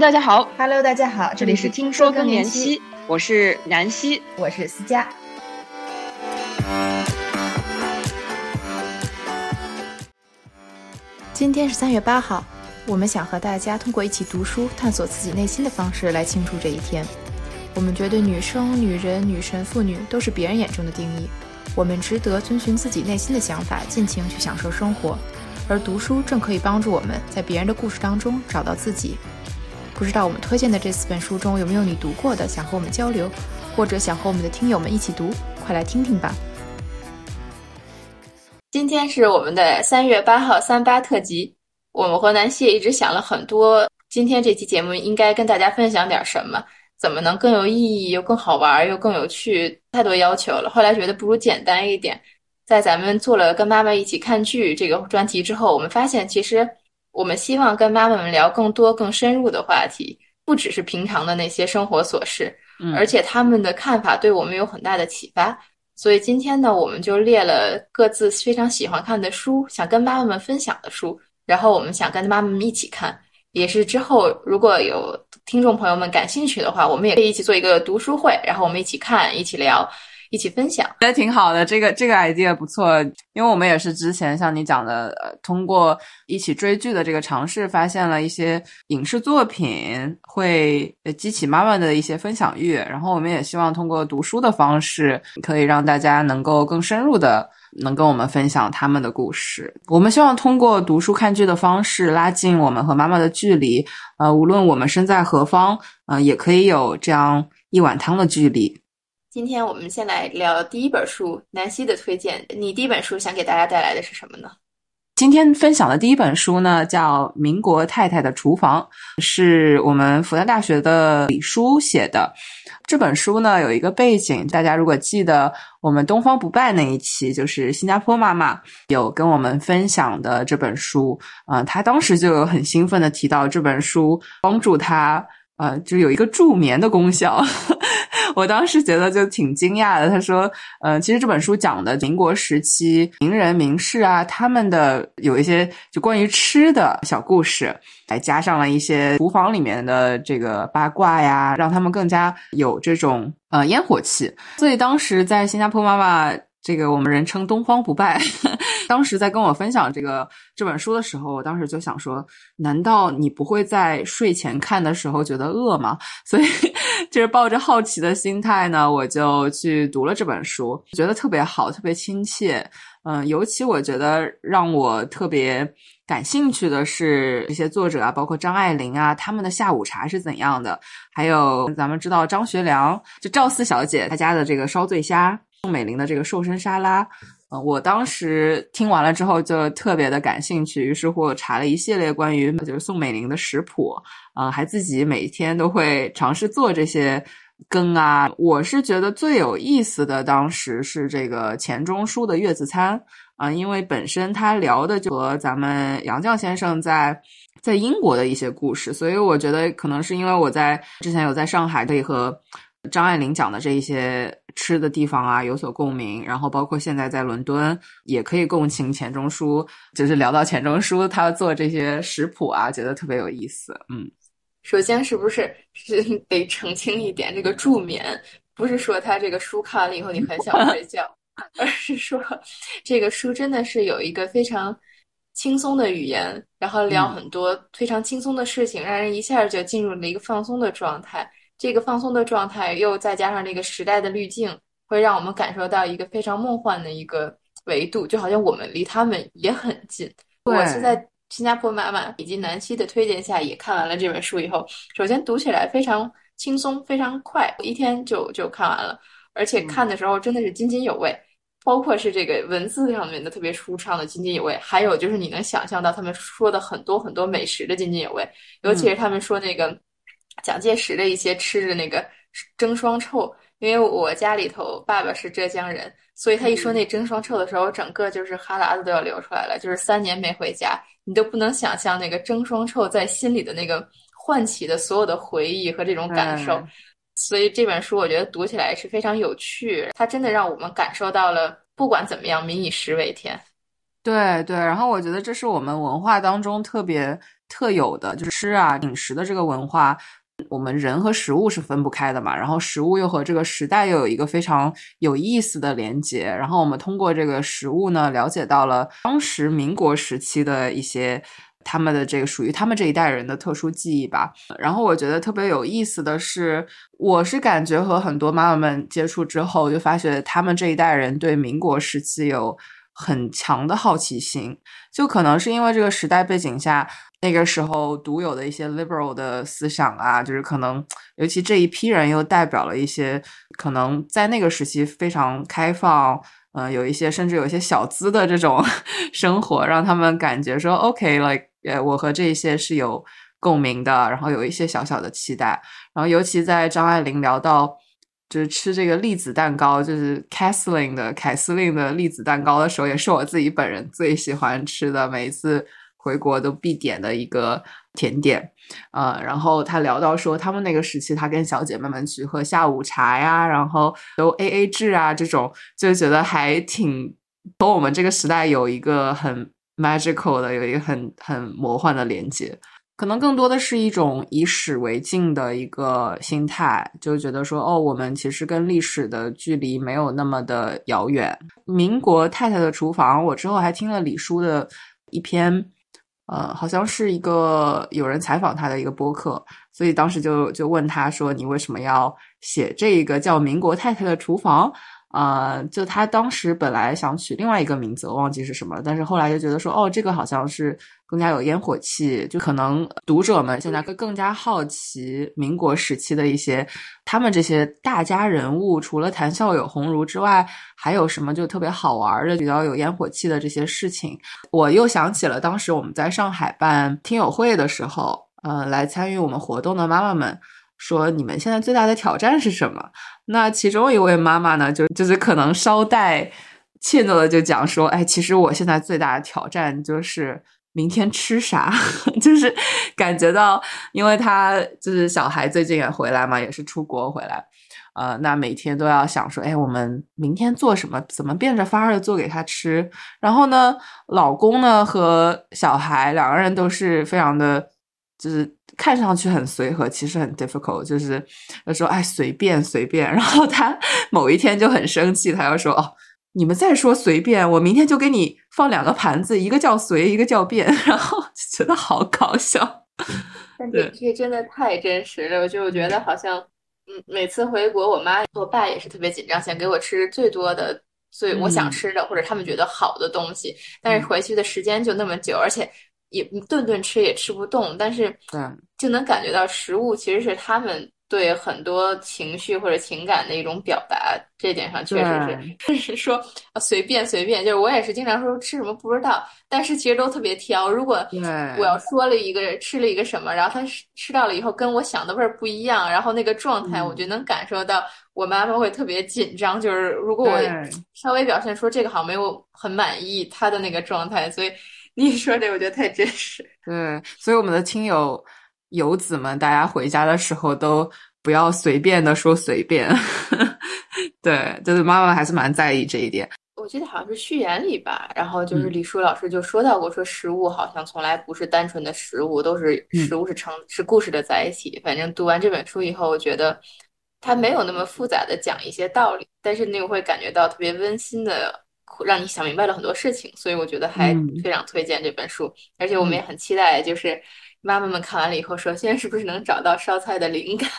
大家好，Hello，大家好，这里是听说更年期，我是南希，我是思佳。今天是三月八号，我们想和大家通过一起读书、探索自己内心的方式来庆祝这一天。我们觉得女生、女人、女神、妇女都是别人眼中的定义，我们值得遵循自己内心的想法，尽情去享受生活。而读书正可以帮助我们在别人的故事当中找到自己。不知道我们推荐的这四本书中有没有你读过的，想和我们交流，或者想和我们的听友们一起读，快来听听吧。今天是我们的三月八号三八特辑，我们和南希也一直想了很多，今天这期节目应该跟大家分享点什么，怎么能更有意义又更好玩又更有趣？太多要求了，后来觉得不如简单一点。在咱们做了跟妈妈一起看剧这个专题之后，我们发现其实我们希望跟妈妈们聊更多更深入的话题，不只是平常的那些生活琐事，而且他们的看法对我们有很大的启发。所以今天呢，我们就列了各自非常喜欢看的书，想跟妈妈们分享的书，然后我们想跟妈妈们一起看，也是之后如果有听众朋友们感兴趣的话，我们也可以一起做一个读书会，然后我们一起看，一起聊。一起分享，觉得挺好的。这个这个 idea 不错，因为我们也是之前像你讲的，呃，通过一起追剧的这个尝试，发现了一些影视作品会激起妈妈的一些分享欲。然后我们也希望通过读书的方式，可以让大家能够更深入的能跟我们分享他们的故事。我们希望通过读书看剧的方式，拉近我们和妈妈的距离。呃，无论我们身在何方，呃，也可以有这样一碗汤的距离。今天我们先来聊第一本书，南希的推荐。你第一本书想给大家带来的是什么呢？今天分享的第一本书呢，叫《民国太太的厨房》，是我们复旦大学的李书写的。这本书呢，有一个背景，大家如果记得我们东方不败那一期，就是新加坡妈妈有跟我们分享的这本书，啊，她当时就有很兴奋的提到这本书帮助她。呃，就有一个助眠的功效，我当时觉得就挺惊讶的。他说，呃，其实这本书讲的民国时期名人名士啊，他们的有一些就关于吃的小故事，还加上了一些厨房里面的这个八卦呀，让他们更加有这种呃烟火气。所以当时在新加坡妈妈。这个我们人称东方不败。当时在跟我分享这个这本书的时候，我当时就想说：难道你不会在睡前看的时候觉得饿吗？所以就是抱着好奇的心态呢，我就去读了这本书，觉得特别好，特别亲切。嗯，尤其我觉得让我特别感兴趣的是一些作者啊，包括张爱玲啊，他们的下午茶是怎样的？还有咱们知道张学良，就赵四小姐她家的这个烧醉虾。宋美龄的这个瘦身沙拉，呃，我当时听完了之后就特别的感兴趣，于是乎我查了一系列关于就是宋美龄的食谱，啊，还自己每天都会尝试做这些羹啊。我是觉得最有意思的当时是这个钱钟书的月子餐啊，因为本身他聊的就和咱们杨绛先生在在英国的一些故事，所以我觉得可能是因为我在之前有在上海可以和。张爱玲讲的这一些吃的地方啊，有所共鸣。然后包括现在在伦敦，也可以共情钱钟书。就是聊到钱钟书，他做这些食谱啊，觉得特别有意思。嗯，首先是不是是 得澄清一点，这个助眠不是说他这个书看完了以后你很想睡觉，而是说这个书真的是有一个非常轻松的语言，然后聊很多非常轻松的事情，让人一下就进入了一个放松的状态。这个放松的状态，又再加上这个时代的滤镜，会让我们感受到一个非常梦幻的一个维度，就好像我们离他们也很近。我是在新加坡妈妈以及南希的推荐下，也看完了这本书以后，首先读起来非常轻松，非常快，一天就就看完了，而且看的时候真的是津津有味，包括是这个文字上面的特别舒畅的津津有味，还有就是你能想象到他们说的很多很多美食的津津有味，尤其是他们说那个。蒋介石的一些吃的那个蒸双臭，因为我家里头爸爸是浙江人，所以他一说那蒸双臭的时候，整个就是哈喇子都要流出来了。就是三年没回家，你都不能想象那个蒸双臭在心里的那个唤起的所有的回忆和这种感受。所以这本书我觉得读起来是非常有趣，它真的让我们感受到了不管怎么样，民以食为天。对对，然后我觉得这是我们文化当中特别。特有的，就是吃啊饮食的这个文化。我们人和食物是分不开的嘛，然后食物又和这个时代又有一个非常有意思的连接，然后我们通过这个食物呢，了解到了当时民国时期的一些他们的这个属于他们这一代人的特殊记忆吧。然后我觉得特别有意思的是，我是感觉和很多妈妈们接触之后，就发觉他们这一代人对民国时期有很强的好奇心，就可能是因为这个时代背景下。那个时候独有的一些 liberal 的思想啊，就是可能，尤其这一批人又代表了一些可能在那个时期非常开放，嗯，有一些甚至有一些小资的这种 生活，让他们感觉说，OK，like，呃，我和这些是有共鸣的，然后有一些小小的期待。然后尤其在张爱玲聊到就是吃这个栗子蛋糕，就是 Kathleen 的凯司令的栗子蛋糕的时候，也是我自己本人最喜欢吃的，每一次。回国都必点的一个甜点，呃，然后他聊到说，他们那个时期，他跟小姐妹们去喝下午茶呀，然后都 A A 制啊，这种就觉得还挺和我们这个时代有一个很 magical 的，有一个很很魔幻的连接。可能更多的是一种以史为镜的一个心态，就觉得说，哦，我们其实跟历史的距离没有那么的遥远。民国太太的厨房，我之后还听了李叔的一篇。呃，好像是一个有人采访他的一个播客，所以当时就就问他说：“你为什么要写这个叫《民国太太的厨房》？”啊，就他当时本来想取另外一个名字，我忘记是什么，但是后来就觉得说，哦，这个好像是更加有烟火气，就可能读者们现在会更加好奇民国时期的一些他们这些大家人物，除了谈笑有鸿儒之外，还有什么就特别好玩的、比较有烟火气的这些事情。我又想起了当时我们在上海办听友会的时候，呃，来参与我们活动的妈妈们。说你们现在最大的挑战是什么？那其中一位妈妈呢，就就是可能稍带怯懦的就讲说，哎，其实我现在最大的挑战就是明天吃啥，就是感觉到，因为他就是小孩最近也回来嘛，也是出国回来，呃，那每天都要想说，哎，我们明天做什么？怎么变着法儿的做给他吃？然后呢，老公呢和小孩两个人都是非常的。就是看上去很随和，其实很 difficult。就是他说：“哎，随便随便。”然后他某一天就很生气，他要说：“哦，你们再说随便，我明天就给你放两个盘子，一个叫随，一个叫便。”然后觉得好搞笑。但这这真的太真实了，我就觉得好像，嗯，每次回国，我妈我爸也是特别紧张，想给我吃最多的、最我想吃的或者他们觉得好的东西，但是回去的时间就那么久，而且。也顿顿吃也吃不动，但是就能感觉到食物其实是他们对很多情绪或者情感的一种表达。这点上确实是，就是说随便随便，就是我也是经常说吃什么不知道，但是其实都特别挑。如果我要说了一个吃了一个什么，然后他吃到了以后跟我想的味儿不一样，然后那个状态，我就能感受到我妈妈会特别紧张。就是如果我稍微表现说这个好像没有很满意，他的那个状态，所以。你说这我觉得太真实。对，所以我们的亲友游子们，大家回家的时候都不要随便的说随便。对，就是妈妈还是蛮在意这一点。我记得好像是序言里吧，然后就是李舒老师就说到过，说食物好像从来不是单纯的食物，都是食物是成是故事的载体。反正读完这本书以后，我觉得它没有那么复杂的讲一些道理，但是你又会感觉到特别温馨的。让你想明白了很多事情，所以我觉得还非常推荐这本书，而且我们也很期待，就是妈妈们看完了以后，首先是不是能找到烧菜的灵感，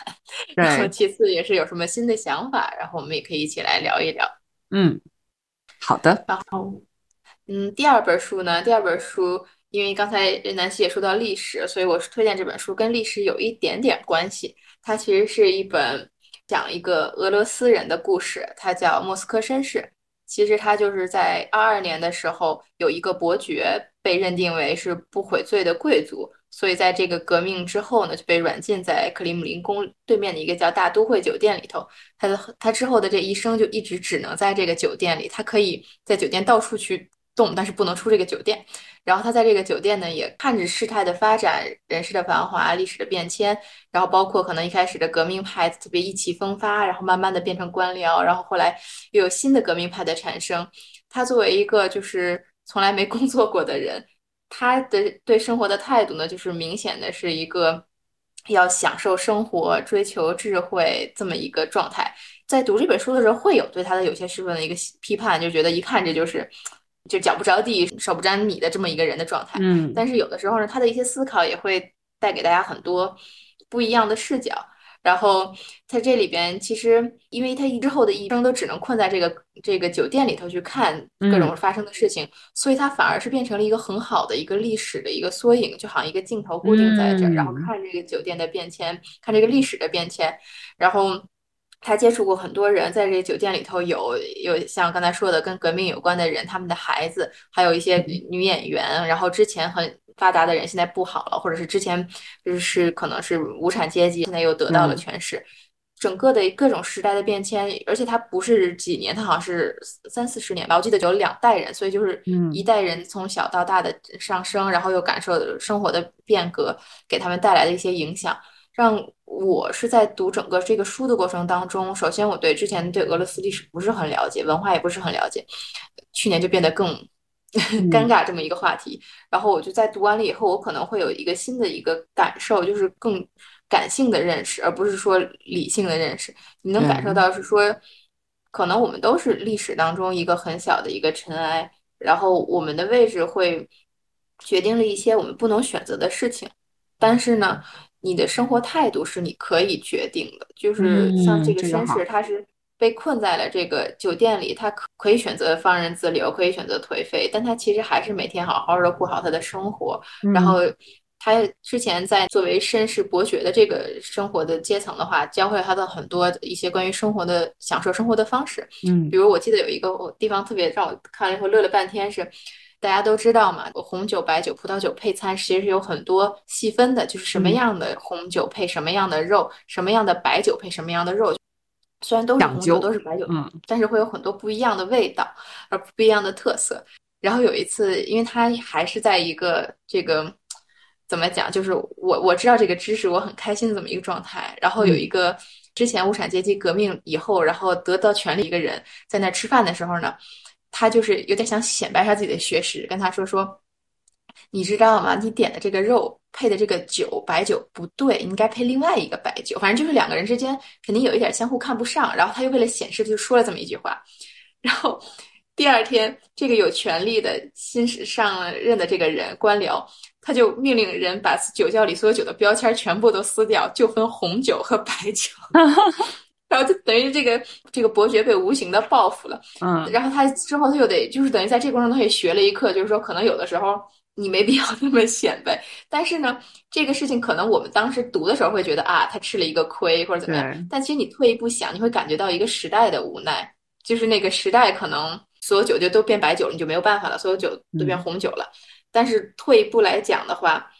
然后其次也是有什么新的想法，然后我们也可以一起来聊一聊。嗯，好的。然后，嗯，第二本书呢？第二本书，因为刚才南希也说到历史，所以我是推荐这本书，跟历史有一点点关系。它其实是一本讲一个俄罗斯人的故事，它叫《莫斯科绅士》。其实他就是在二二年的时候，有一个伯爵被认定为是不悔罪的贵族，所以在这个革命之后呢，就被软禁在克里姆林宫对面的一个叫大都会酒店里头。他的他之后的这一生就一直只能在这个酒店里，他可以在酒店到处去。动，但是不能出这个酒店。然后他在这个酒店呢，也看着事态的发展、人事的繁华、历史的变迁，然后包括可能一开始的革命派特别意气风发，然后慢慢的变成官僚，然后后来又有新的革命派的产生。他作为一个就是从来没工作过的人，他的对生活的态度呢，就是明显的是一个要享受生活、追求智慧这么一个状态。在读这本书的时候，会有对他的有些部分的一个批判，就觉得一看这就是就脚不着地、手不沾米的这么一个人的状态。嗯，但是有的时候呢，他的一些思考也会带给大家很多不一样的视角。然后在这里边，其实因为他之后的一生都只能困在这个这个酒店里头去看各种发生的事情，所以他反而是变成了一个很好的一个历史的一个缩影，就好像一个镜头固定在这儿，然后看这个酒店的变迁，看这个历史的变迁。然后他接触过很多人，在这个酒店里头有有像刚才说的跟革命有关的人，他们的孩子，还有一些女演员，然后之前很。发达的人现在不好了，或者是之前就是可能是无产阶级，现在又得到了权势。整个的各种时代的变迁，而且它不是几年，它好像是三四十年吧。我记得有两代人，所以就是一代人从小到大的上升，然后又感受生活的变革，给他们带来的一些影响，让我是在读整个这个书的过程当中，首先我对之前对俄罗斯历史不是很了解，文化也不是很了解，去年就变得更。尴尬这么一个话题，然后我就在读完了以后，我可能会有一个新的一个感受，就是更感性的认识，而不是说理性的认识。你能感受到是说，可能我们都是历史当中一个很小的一个尘埃，然后我们的位置会决定了一些我们不能选择的事情，但是呢，你的生活态度是你可以决定的，就是像这个绅士，他是。被困在了这个酒店里，他可可以选择放任自流，可以选择颓废，但他其实还是每天好好的过好他的生活。然后他之前在作为绅士伯爵的这个生活的阶层的话，教会他的很多一些关于生活的享受生活的方式。嗯，比如我记得有一个地方特别让我看了以后乐了半天，是大家都知道嘛，红酒、白酒、葡萄酒配餐其实是有很多细分的，就是什么样的红酒配什么样的肉，什么样的白酒配什么样的肉。虽然都是红酒，都是白酒，嗯，但是会有很多不一样的味道，而不一样的特色。然后有一次，因为他还是在一个这个怎么讲，就是我我知道这个知识，我很开心的这么一个状态。然后有一个之前无产阶级革命以后，然后得到权力一个人在那吃饭的时候呢，他就是有点想显摆一下自己的学识，跟他说说。你知道吗？你点的这个肉配的这个酒白酒不对，应该配另外一个白酒。反正就是两个人之间肯定有一点相互看不上。然后他又为了显示，就说了这么一句话。然后第二天，这个有权力的新上任的这个人官僚，他就命令人把酒窖里所有酒的标签全部都撕掉，就分红酒和白酒。然后就等于这个这个伯爵被无形的报复了。嗯。然后他之后他又得就是等于在这过程中也学了一课，就是说可能有的时候。你没必要那么显摆，但是呢，这个事情可能我们当时读的时候会觉得啊，他吃了一个亏或者怎么样。但其实你退一步想，你会感觉到一个时代的无奈，就是那个时代可能所有酒就都变白酒了，你就没有办法了，所有酒都变红酒了。但是退一步来讲的话，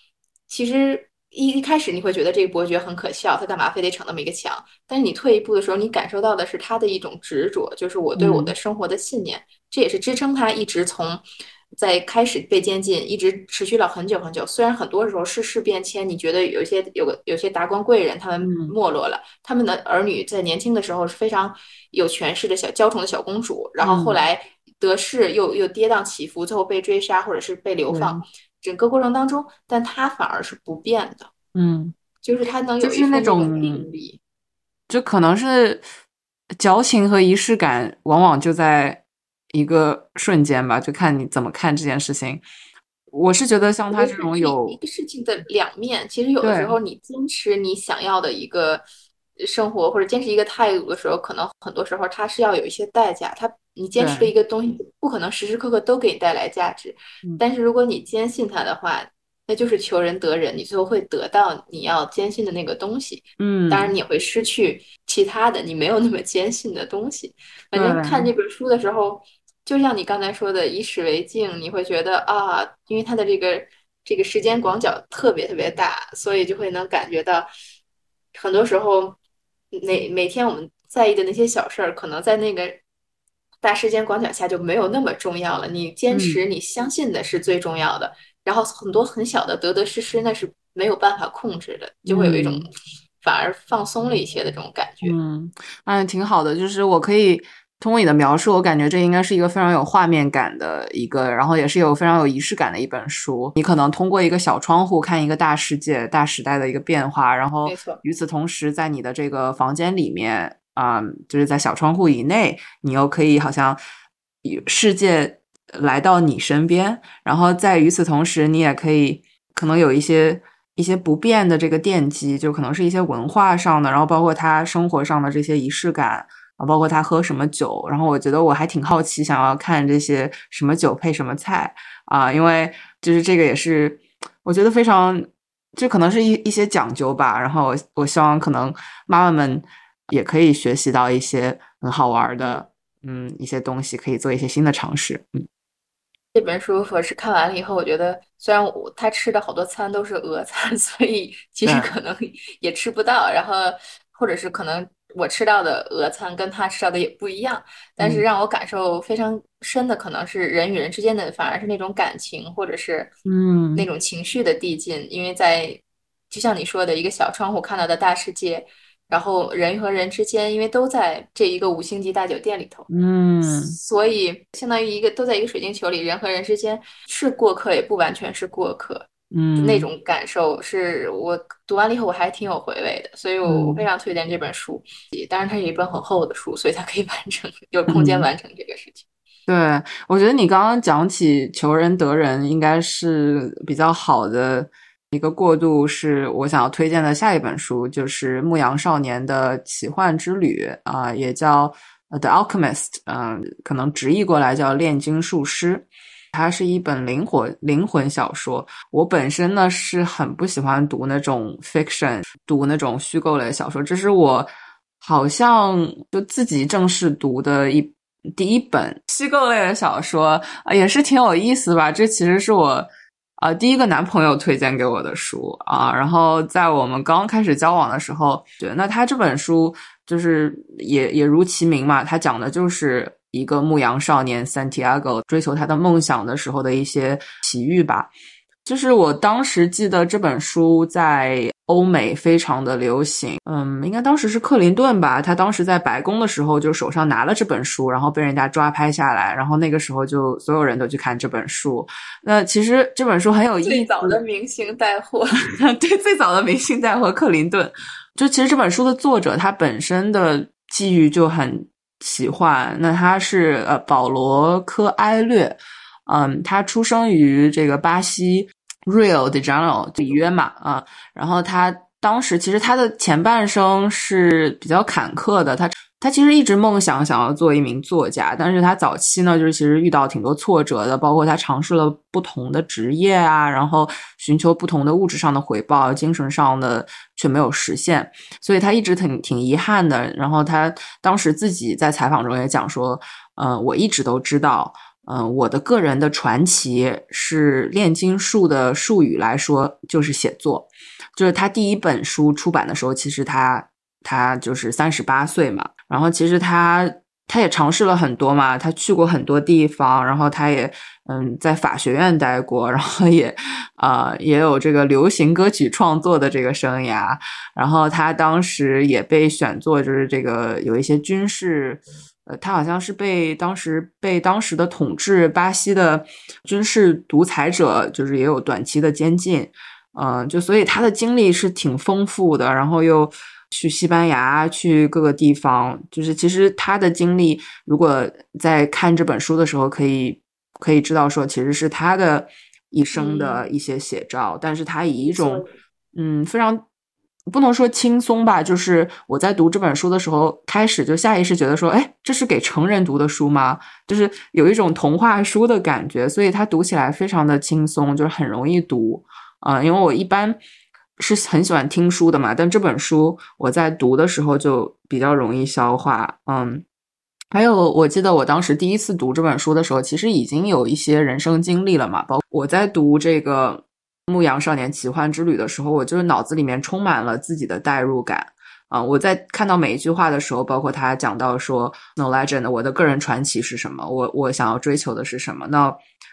其实一一开始你会觉得这个伯爵很可笑，他干嘛非得逞那么一个强？但是你退一步的时候，你感受到的是他的一种执着，就是我对我的生活的信念，这也是支撑他一直从。在开始被监禁，一直持续了很久很久。虽然很多时候世事变迁，你觉得有些有个有些达官贵人他们没落了，他们的儿女在年轻的时候是非常有权势的小娇宠的小公主，然后后来得势又又跌宕起伏，最后被追杀或者是被流放。整个过程当中，但他反而是不变的。嗯，就是他能有就是那种定力，就可能是矫情和仪式感，往往就在。一个瞬间吧，就看你怎么看这件事情。我是觉得像他这种有一个事情的两面，其实有的时候你坚持你想要的一个生活，或者坚持一个态度的时候，可能很多时候它是要有一些代价。它你坚持的一个东西，不可能时时刻刻都给你带来价值。但是如果你坚信它的话，那就是求人得人，你最后会得到你要坚信的那个东西。嗯，当然你会失去其他的你没有那么坚信的东西。反正看这本书的时候。就像你刚才说的，以史为镜，你会觉得啊，因为它的这个这个时间广角特别特别大，所以就会能感觉到，很多时候，每每天我们在意的那些小事儿，可能在那个大时间广角下就没有那么重要了。你坚持你相信的是最重要的，然后很多很小的得得失失，那是没有办法控制的，就会有一种反而放松了一些的这种感觉。嗯，哎，挺好的，就是我可以。通过你的描述，我感觉这应该是一个非常有画面感的一个，然后也是有非常有仪式感的一本书。你可能通过一个小窗户看一个大世界、大时代的一个变化，然后与此同时，在你的这个房间里面啊，就是在小窗户以内，你又可以好像世界来到你身边，然后在与此同时，你也可以可能有一些一些不变的这个奠基，就可能是一些文化上的，然后包括他生活上的这些仪式感啊。包括他喝什么酒，然后我觉得我还挺好奇，想要看这些什么酒配什么菜啊，因为就是这个也是我觉得非常，这可能是一一些讲究吧。然后我我希望可能妈妈们也可以学习到一些很好玩的，嗯，一些东西，可以做一些新的尝试。嗯，这本书我是看完了以后，我觉得虽然我他吃的好多餐都是俄餐，所以其实可能也吃不到，然后或者是可能。我吃到的俄餐跟他吃到的也不一样，但是让我感受非常深的可能是人与人之间的，反而是那种感情或者是嗯那种情绪的递进，因为在就像你说的一个小窗户看到的大世界，然后人和人之间因为都在这一个五星级大酒店里头，嗯，所以相当于一个都在一个水晶球里，人和人之间是过客也不完全是过客。嗯，那种感受是我读完了以后我还挺有回味的，所以我我非常推荐这本书。当然，它是一本很厚的书，所以它可以完成有空间完成这个事情。对，我觉得你刚刚讲起求人得人，应该是比较好的一个过渡。是我想要推荐的下一本书，就是牧羊少年的奇幻之旅啊，也叫《The Alchemist》，嗯，可能直译过来叫炼金术师。它是一本灵魂灵魂小说。我本身呢是很不喜欢读那种 fiction，读那种虚构类小说。这是我好像就自己正式读的一第一本虚构类的小说，也是挺有意思吧。这其实是我啊第一个男朋友推荐给我的书啊。然后在我们刚开始交往的时候，对，那他这本书就是也也如其名嘛，他讲的就是。一个牧羊少年 Santiago 追求他的梦想的时候的一些奇遇吧，就是我当时记得这本书在欧美非常的流行，嗯，应该当时是克林顿吧，他当时在白宫的时候就手上拿了这本书，然后被人家抓拍下来，然后那个时候就所有人都去看这本书。那其实这本书很有意思，最早的明星带货，对，最早的明星带货克林顿。就其实这本书的作者他本身的际遇就很。奇幻，那他是呃保罗科埃略，嗯，他出生于这个巴西 Rio de Janeiro 里约嘛啊，然后他当时其实他的前半生是比较坎坷的，他。他其实一直梦想想要做一名作家，但是他早期呢，就是其实遇到挺多挫折的，包括他尝试了不同的职业啊，然后寻求不同的物质上的回报，精神上的却没有实现，所以他一直挺挺遗憾的。然后他当时自己在采访中也讲说，嗯，我一直都知道，嗯，我的个人的传奇是炼金术的术语来说就是写作，就是他第一本书出版的时候，其实他。他就是三十八岁嘛，然后其实他他也尝试了很多嘛，他去过很多地方，然后他也嗯在法学院待过，然后也啊也有这个流行歌曲创作的这个生涯，然后他当时也被选作就是这个有一些军事，呃他好像是被当时被当时的统治巴西的军事独裁者就是也有短期的监禁，嗯就所以他的经历是挺丰富的，然后又。去西班牙，去各个地方，就是其实他的经历，如果在看这本书的时候，可以可以知道说，其实是他的一生的一些写照。但是他以一种嗯非常不能说轻松吧，就是我在读这本书的时候，开始就下意识觉得说，哎，这是给成人读的书吗？就是有一种童话书的感觉，所以它读起来非常的轻松，就是很容易读啊。因为我一般。是很喜欢听书的嘛，但这本书我在读的时候就比较容易消化。嗯，还有我记得我当时第一次读这本书的时候，其实已经有一些人生经历了嘛。包我在读这个《牧羊少年奇幻之旅》的时候，我就是脑子里面充满了自己的代入感。啊，我在看到每一句话的时候，包括他讲到说 “No legend”，我的个人传奇是什么？我我想要追求的是什么？那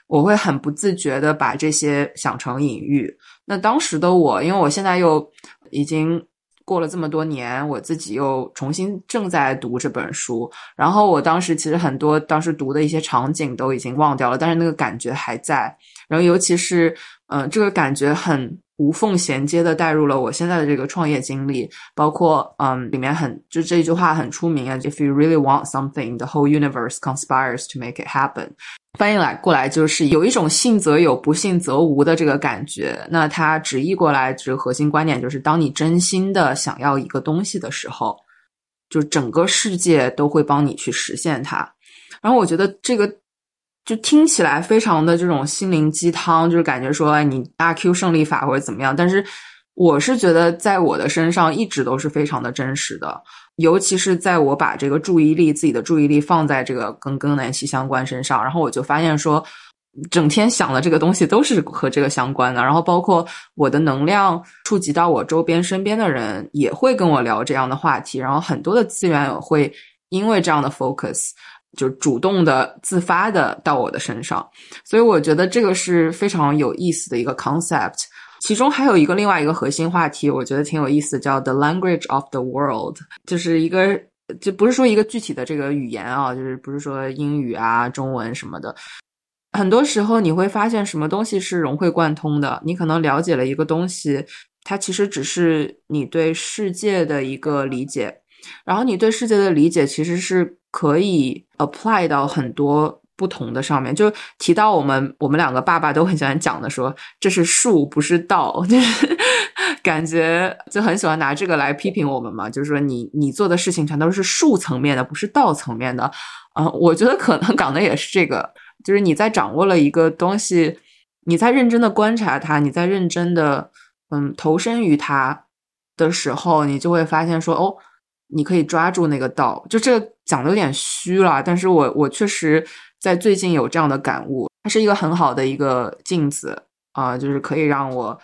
我会很不自觉的把这些想成隐喻。那当时的我，因为我现在又已经过了这么多年，我自己又重新正在读这本书，然后我当时其实很多当时读的一些场景都已经忘掉了，但是那个感觉还在。然后尤其是，嗯，这个感觉很无缝衔接的带入了我现在的这个创业经历，包括，嗯，里面很就这一句话很出名啊，If you really want something, the whole universe conspires to make it happen。翻译来过来就是有一种信则有，不信则无的这个感觉。那它直译过来，这个核心观点就是：当你真心的想要一个东西的时候，就整个世界都会帮你去实现它。然后我觉得这个就听起来非常的这种心灵鸡汤，就是感觉说，你阿 Q 胜利法或者怎么样。但是我是觉得在我的身上一直都是非常的真实的。尤其是在我把这个注意力、自己的注意力放在这个跟更年期相关身上，然后我就发现说，整天想的这个东西都是和这个相关的。然后包括我的能量触及到我周边身边的人，也会跟我聊这样的话题。然后很多的资源会因为这样的 focus，就主动的、自发的到我的身上。所以我觉得这个是非常有意思的一个 concept。其中还有一个另外一个核心话题，我觉得挺有意思，叫 “the language of the world”，就是一个就不是说一个具体的这个语言啊，就是不是说英语啊、中文什么的。很多时候你会发现，什么东西是融会贯通的。你可能了解了一个东西，它其实只是你对世界的一个理解，然后你对世界的理解其实是可以 apply 到很多。不同的上面就提到我们，我们两个爸爸都很喜欢讲的，说这是术不是道，就是感觉就很喜欢拿这个来批评我们嘛。就是说你你做的事情全都是术层面的，不是道层面的。啊，我觉得可能讲的也是这个，就是你在掌握了一个东西，你在认真的观察它，你在认真的嗯投身于它的时候，你就会发现说哦，你可以抓住那个道。就这讲的有点虚了，但是我我确实。在最近有这样的感悟，它是一个很好的一个镜子啊，就是可以让我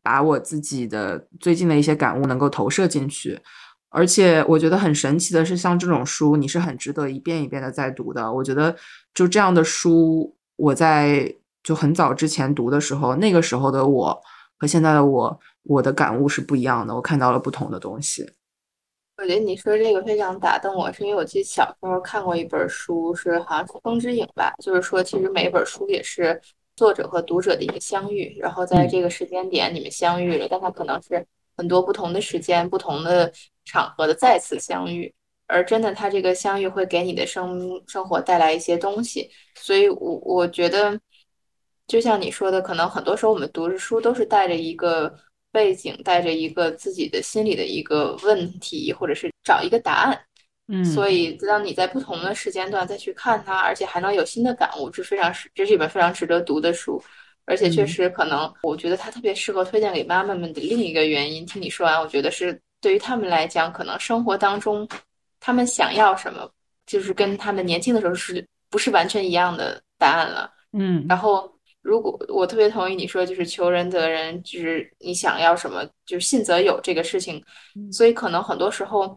把我自己的最近的一些感悟能够投射进去。而且我觉得很神奇的是，像这种书，你是很值得一遍一遍的在读的。我觉得就这样的书，我在就很早之前读的时候，那个时候的我和现在的我，我的感悟是不一样的。我看到了不同的东西。我觉得你说这个非常打动我，是因为我记得小时候看过一本书，是好像是《风之影》吧，就是说其实每一本书也是作者和读者的一个相遇，然后在这个时间点你们相遇了，但它可能是很多不同的时间、不同的场合的再次相遇，而真的它这个相遇会给你的生生活带来一些东西，所以我我觉得就像你说的，可能很多时候我们读着书都是带着一个。背景带着一个自己的心理的一个问题，或者是找一个答案，嗯，所以当你在不同的时间段再去看它，而且还能有新的感悟，是非常是这是一本非常值得读的书，而且确实可能我觉得它特别适合推荐给妈妈们的另一个原因，听你说完，我觉得是对于他们来讲，可能生活当中他们想要什么，就是跟他们年轻的时候是不是完全一样的答案了，嗯，然后。如果我特别同意你说，就是求人得人，就是你想要什么，就是信则有这个事情。所以可能很多时候，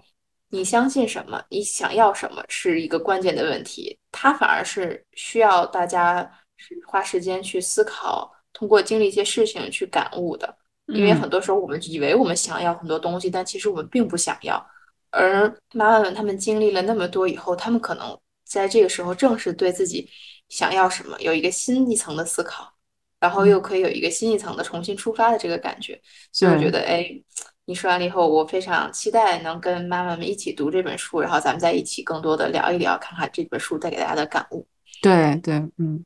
你相信什么，你想要什么是一个关键的问题。它反而是需要大家花时间去思考，通过经历一些事情去感悟的。因为很多时候我们以为我们想要很多东西，但其实我们并不想要。而妈妈们他们经历了那么多以后，他们可能在这个时候正是对自己。想要什么，有一个新一层的思考，然后又可以有一个新一层的重新出发的这个感觉，所以我觉得，哎，你说完了以后，我非常期待能跟妈妈们一起读这本书，然后咱们在一起更多的聊一聊，看看这本书带给大家的感悟。对对，嗯。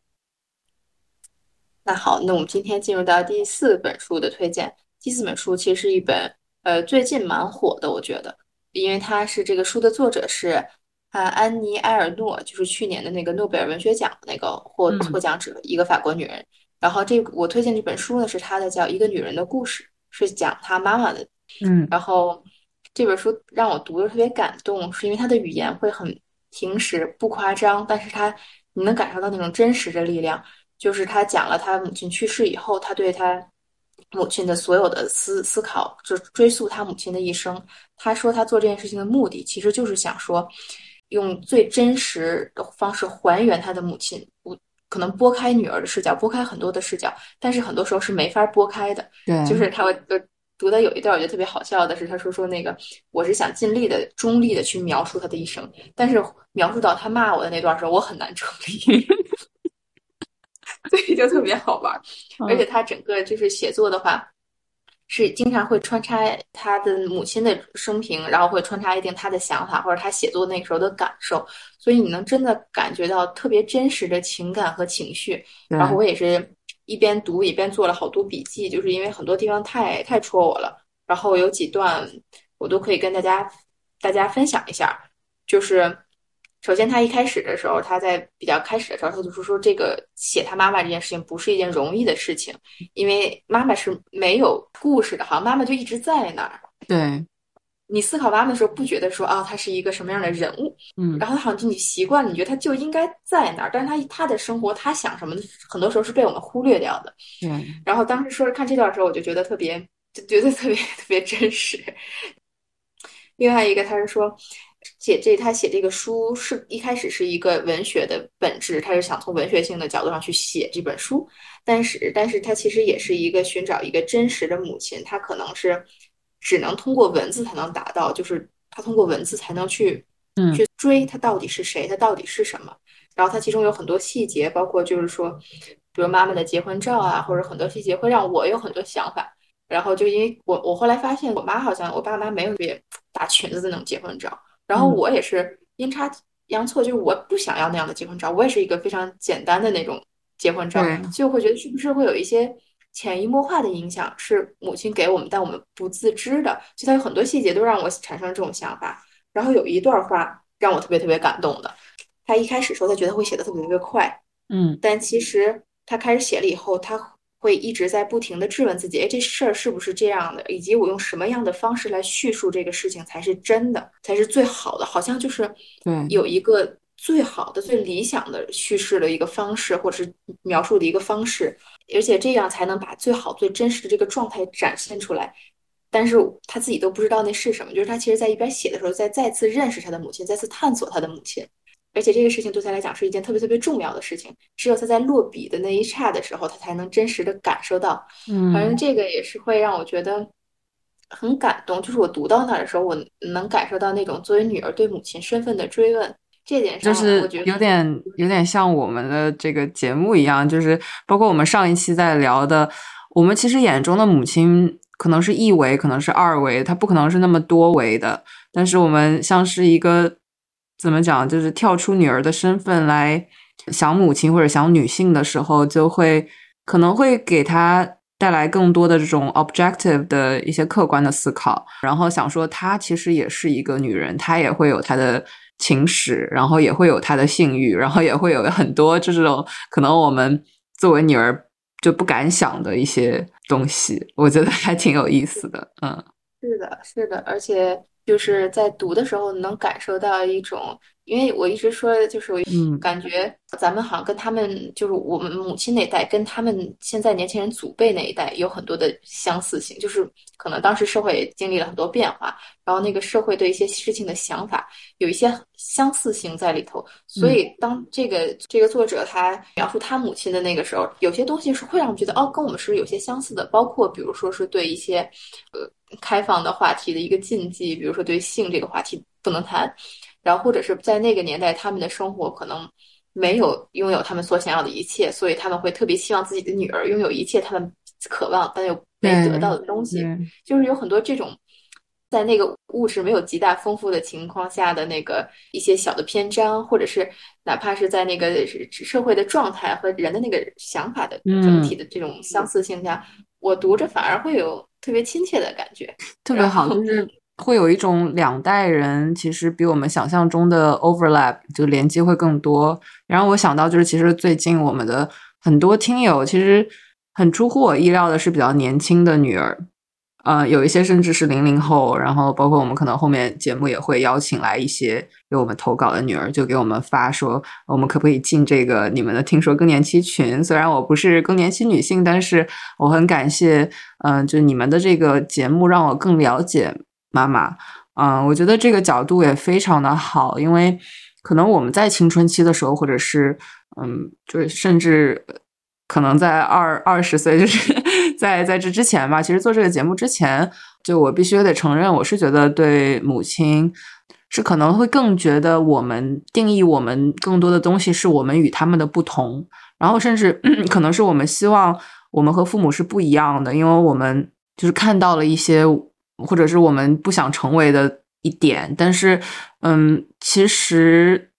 那好，那我们今天进入到第四本书的推荐。第四本书其实是一本，呃，最近蛮火的，我觉得，因为它是这个书的作者是。啊，安妮·埃尔诺就是去年的那个诺贝尔文学奖的那个获获奖者，一个法国女人。然后这我推荐这本书呢，是她的叫《一个女人的故事》，是讲她妈妈的。嗯，然后这本书让我读的特别感动，是因为她的语言会很平实，不夸张，但是她你能感受到那种真实的力量。就是她讲了她母亲去世以后，她对她母亲的所有的思思考，就追溯她母亲的一生。她说她做这件事情的目的，其实就是想说。用最真实的方式还原他的母亲，我可能拨开女儿的视角，拨开很多的视角，但是很多时候是没法拨开的。对，就是他会，读的有一段我觉得特别好笑的是，他说说那个我是想尽力的中立的去描述他的一生，但是描述到他骂我的那段时候，我很难中立，所以就特别好玩。而且他整个就是写作的话。是经常会穿插他的母亲的生平，然后会穿插一定他的想法或者他写作那个时候的感受，所以你能真的感觉到特别真实的情感和情绪。然后我也是一边读一边做了好多笔记，就是因为很多地方太太戳我了。然后有几段我都可以跟大家大家分享一下，就是。首先，他一开始的时候，他在比较开始的时候，他就是说，这个写他妈妈这件事情不是一件容易的事情，因为妈妈是没有故事的，好像妈妈就一直在那儿。对，你思考妈妈的时候，不觉得说啊，她是一个什么样的人物？嗯，然后好像就你习惯了，你觉得她就应该在那儿，但是她她的生活，她想什么，很多时候是被我们忽略掉的。对。然后当时说看这段的时候，我就觉得特别，就觉得特别特别真实。另外一个，他是说。写这，他写这个书是一开始是一个文学的本质，他是想从文学性的角度上去写这本书，但是，但是他其实也是一个寻找一个真实的母亲，他可能是只能通过文字才能达到，就是他通过文字才能去，嗯，去追他到底是谁，他到底是什么。然后他其中有很多细节，包括就是说，比如妈妈的结婚照啊，或者很多细节会让我有很多想法。然后就因为我，我后来发现我妈好像我爸妈没有特别大裙子的那种结婚照。然后我也是阴差阳错，就是我不想要那样的结婚照，我也是一个非常简单的那种结婚照，就会觉得是不是会有一些潜移默化的影响，是母亲给我们，但我们不自知的。就它有很多细节都让我产生这种想法。然后有一段话让我特别特别感动的，他一开始说他觉得会写的特别特别快，嗯，但其实他开始写了以后，他。会一直在不停的质问自己，哎，这事儿是不是这样的？以及我用什么样的方式来叙述这个事情才是真的，才是最好的？好像就是对有一个最好的、最理想的叙事的一个方式，或者是描述的一个方式，而且这样才能把最好、最真实的这个状态展现出来。但是他自己都不知道那是什么，就是他其实在一边写的时候，在再次认识他的母亲，再次探索他的母亲。而且这个事情对他来讲是一件特别特别重要的事情，只有他在落笔的那一刹的时候，他才能真实的感受到。嗯，反正这个也是会让我觉得很感动。就是我读到那儿的时候，我能感受到那种作为女儿对母亲身份的追问。这点上，就是我觉得有点有点像我们的这个节目一样，就是包括我们上一期在聊的，我们其实眼中的母亲可能是一维，可能是二维，它不可能是那么多维的。但是我们像是一个。怎么讲？就是跳出女儿的身份来想母亲或者想女性的时候，就会可能会给她带来更多的这种 objective 的一些客观的思考。然后想说，她其实也是一个女人，她也会有她的情史，然后也会有她的性欲，然后也会有很多这种可能我们作为女儿就不敢想的一些东西。我觉得还挺有意思的。嗯，是的，是的，而且。就是在读的时候能感受到一种，因为我一直说，就是我感觉咱们好像跟他们，就是我们母亲那一代，跟他们现在年轻人祖辈那一代有很多的相似性，就是可能当时社会经历了很多变化，然后那个社会对一些事情的想法有一些相似性在里头，所以当这个这个作者他描述他母亲的那个时候，有些东西是会让我们觉得哦，跟我们是有些相似的，包括比如说是对一些呃。开放的话题的一个禁忌，比如说对性这个话题不能谈，然后或者是在那个年代，他们的生活可能没有拥有他们所想要的一切，所以他们会特别希望自己的女儿拥有一切他们渴望但又没得到的东西，就是有很多这种在那个物质没有极大丰富的情况下的那个一些小的篇章，或者是哪怕是在那个社会的状态和人的那个想法的整体的这种相似性下，我读着反而会有。特别亲切的感觉，特别好，就是会有一种两代人其实比我们想象中的 overlap 就连接会更多。然后我想到就是，其实最近我们的很多听友其实很出乎我意料的是比较年轻的女儿。呃，有一些甚至是零零后，然后包括我们可能后面节目也会邀请来一些给我们投稿的女儿，就给我们发说，我们可不可以进这个你们的听说更年期群？虽然我不是更年期女性，但是我很感谢，嗯，就你们的这个节目让我更了解妈妈。嗯，我觉得这个角度也非常的好，因为可能我们在青春期的时候，或者是嗯，就是甚至可能在二二十岁，就是在在这之前吧。其实做这个节目之前，就我必须得承认，我是觉得对母亲是可能会更觉得我们定义我们更多的东西是我们与他们的不同，然后甚至 可能是我们希望我们和父母是不一样的，因为我们就是看到了一些，或者是我们不想成为的一点。但是，嗯，其实。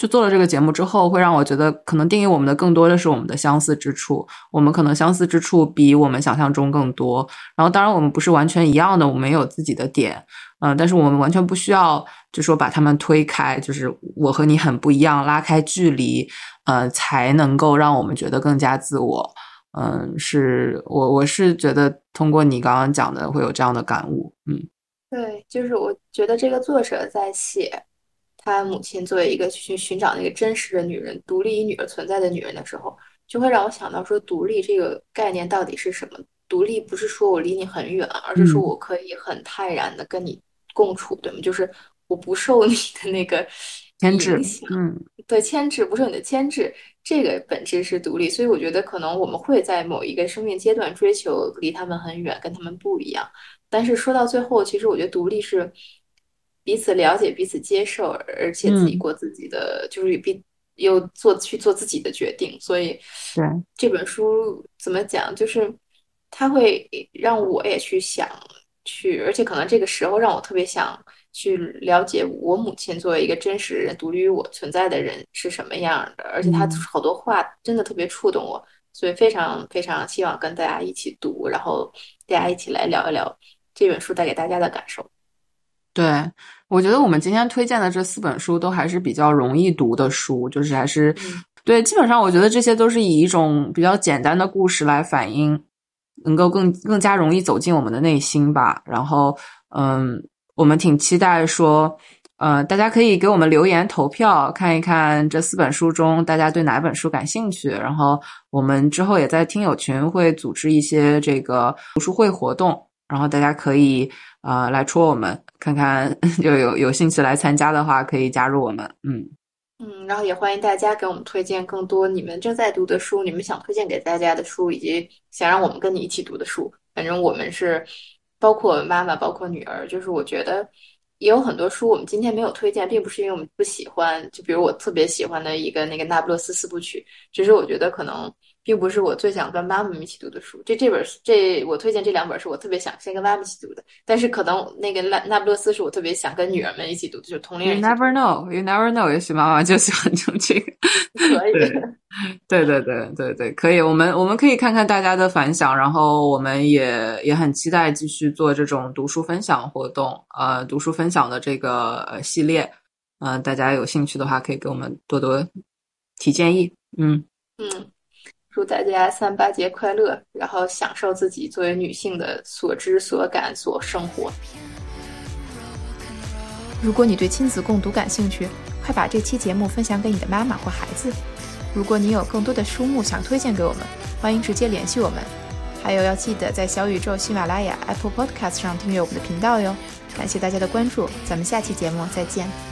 就做了这个节目之后，会让我觉得可能定义我们的更多的是我们的相似之处。我们可能相似之处比我们想象中更多。然后，当然我们不是完全一样的，我们有自己的点，嗯，但是我们完全不需要就说把他们推开，就是我和你很不一样，拉开距离，呃，才能够让我们觉得更加自我。嗯，是我我是觉得通过你刚刚讲的会有这样的感悟。嗯，对，就是我觉得这个作者在写。他母亲作为一个去寻找那个真实的女人、独立于女儿存在的女人的时候，就会让我想到说，独立这个概念到底是什么？独立不是说我离你很远，而是说我可以很泰然的跟你共处，对吗？就是我不受你的那个 牵制，嗯，对，牵制不受你的牵制，这个本质是独立。所以我觉得可能我们会在某一个生命阶段追求离他们很远，跟他们不一样。但是说到最后，其实我觉得独立是。彼此了解，彼此接受，而且自己过自己的，就是比又做去做自己的决定。所以，对这本书怎么讲，就是它会让我也去想去，而且可能这个时候让我特别想去了解我母亲作为一个真实人、独立于我存在的人是什么样的。而且他好多话真的特别触动我，所以非常非常希望跟大家一起读，然后大家一起来聊一聊这本书带给大家的感受。对，我觉得我们今天推荐的这四本书都还是比较容易读的书，就是还是对，基本上我觉得这些都是以一种比较简单的故事来反映，能够更更加容易走进我们的内心吧。然后，嗯，我们挺期待说，呃，大家可以给我们留言投票，看一看这四本书中大家对哪本书感兴趣。然后，我们之后也在听友群会组织一些这个读书会活动，然后大家可以啊来戳我们。看看，就有有兴趣来参加的话，可以加入我们。嗯嗯，然后也欢迎大家给我们推荐更多你们正在读的书，你们想推荐给大家的书，以及想让我们跟你一起读的书。反正我们是包括妈妈，包括女儿，就是我觉得也有很多书我们今天没有推荐，并不是因为我们不喜欢。就比如我特别喜欢的一个那个《那不勒斯四部曲》，只是我觉得可能。并不是我最想跟妈妈们一起读的书。这这本这我推荐这两本是我特别想先跟妈妈一起读的。但是可能那个那那不勒斯是我特别想跟女儿们一起读的，就是同龄人。You never know, you never know。也许妈妈就喜欢听这个。可以。对对对对对，可以。我们我们可以看看大家的反响，然后我们也也很期待继续做这种读书分享活动，呃，读书分享的这个系列。嗯，大家有兴趣的话，可以给我们多多提建议。嗯嗯。祝大家三八节快乐，然后享受自己作为女性的所知所感所生活。如果你对亲子共读感兴趣，快把这期节目分享给你的妈妈或孩子。如果你有更多的书目想推荐给我们，欢迎直接联系我们。还有要记得在小宇宙、喜马拉雅、Apple Podcast 上订阅我们的频道哟。感谢大家的关注，咱们下期节目再见。